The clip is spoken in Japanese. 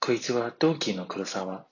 こいつはドンキーの黒沢。